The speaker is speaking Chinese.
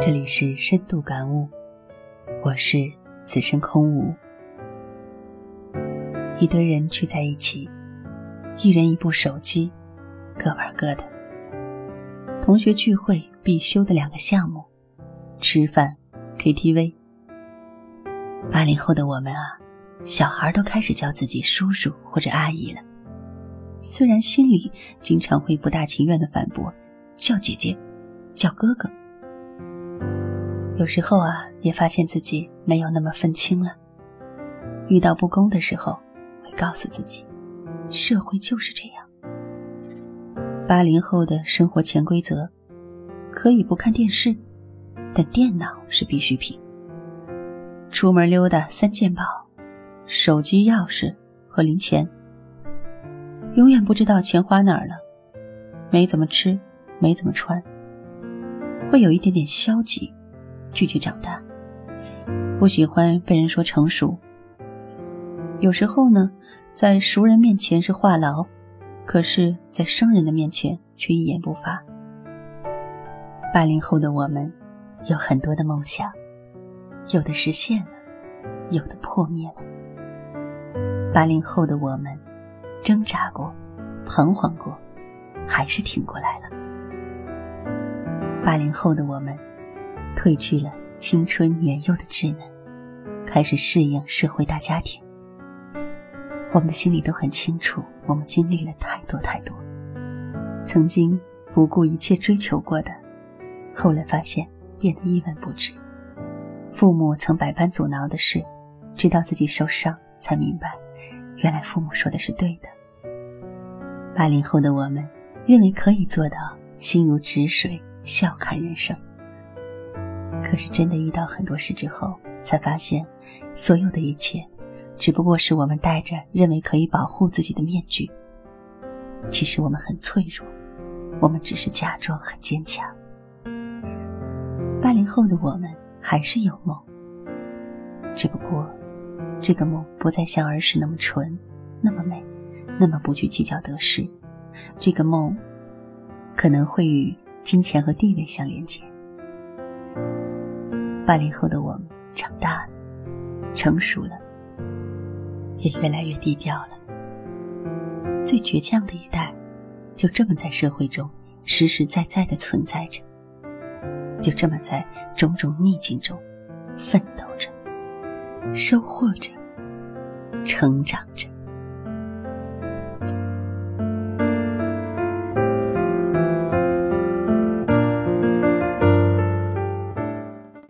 这里是深度感悟，我是此生空无。一堆人聚在一起，一人一部手机，各玩各的。同学聚会必修的两个项目：吃饭、KTV。八零后的我们啊，小孩都开始叫自己叔叔或者阿姨了，虽然心里经常会不大情愿的反驳，叫姐姐，叫哥哥。有时候啊，也发现自己没有那么愤青了。遇到不公的时候，会告诉自己，社会就是这样。八零后的生活潜规则，可以不看电视，但电脑是必需品。出门溜达三件宝：手机、钥匙和零钱。永远不知道钱花哪儿了，没怎么吃，没怎么穿，会有一点点消极。拒绝长大，不喜欢被人说成熟。有时候呢，在熟人面前是话痨，可是，在生人的面前却一言不发。八零后的我们，有很多的梦想，有的实现了，有的破灭了。八零后的我们，挣扎过，彷徨过，还是挺过来了。八零后的我们。褪去了青春年幼的稚嫩，开始适应社会大家庭。我们的心里都很清楚，我们经历了太多太多。曾经不顾一切追求过的，后来发现变得一文不值。父母曾百般阻挠的事，直到自己受伤才明白，原来父母说的是对的。八零后的我们，认为可以做到心如止水，笑看人生。可是真的遇到很多事之后，才发现，所有的一切，只不过是我们戴着认为可以保护自己的面具。其实我们很脆弱，我们只是假装很坚强。八零后的我们还是有梦，只不过，这个梦不再像儿时那么纯，那么美，那么不去计较得失。这个梦，可能会与金钱和地位相连接。八零后的我们长大了，成熟了，也越来越低调了。最倔强的一代，就这么在社会中实实在在的存在着，就这么在种种逆境中奋斗着，收获着，成长着。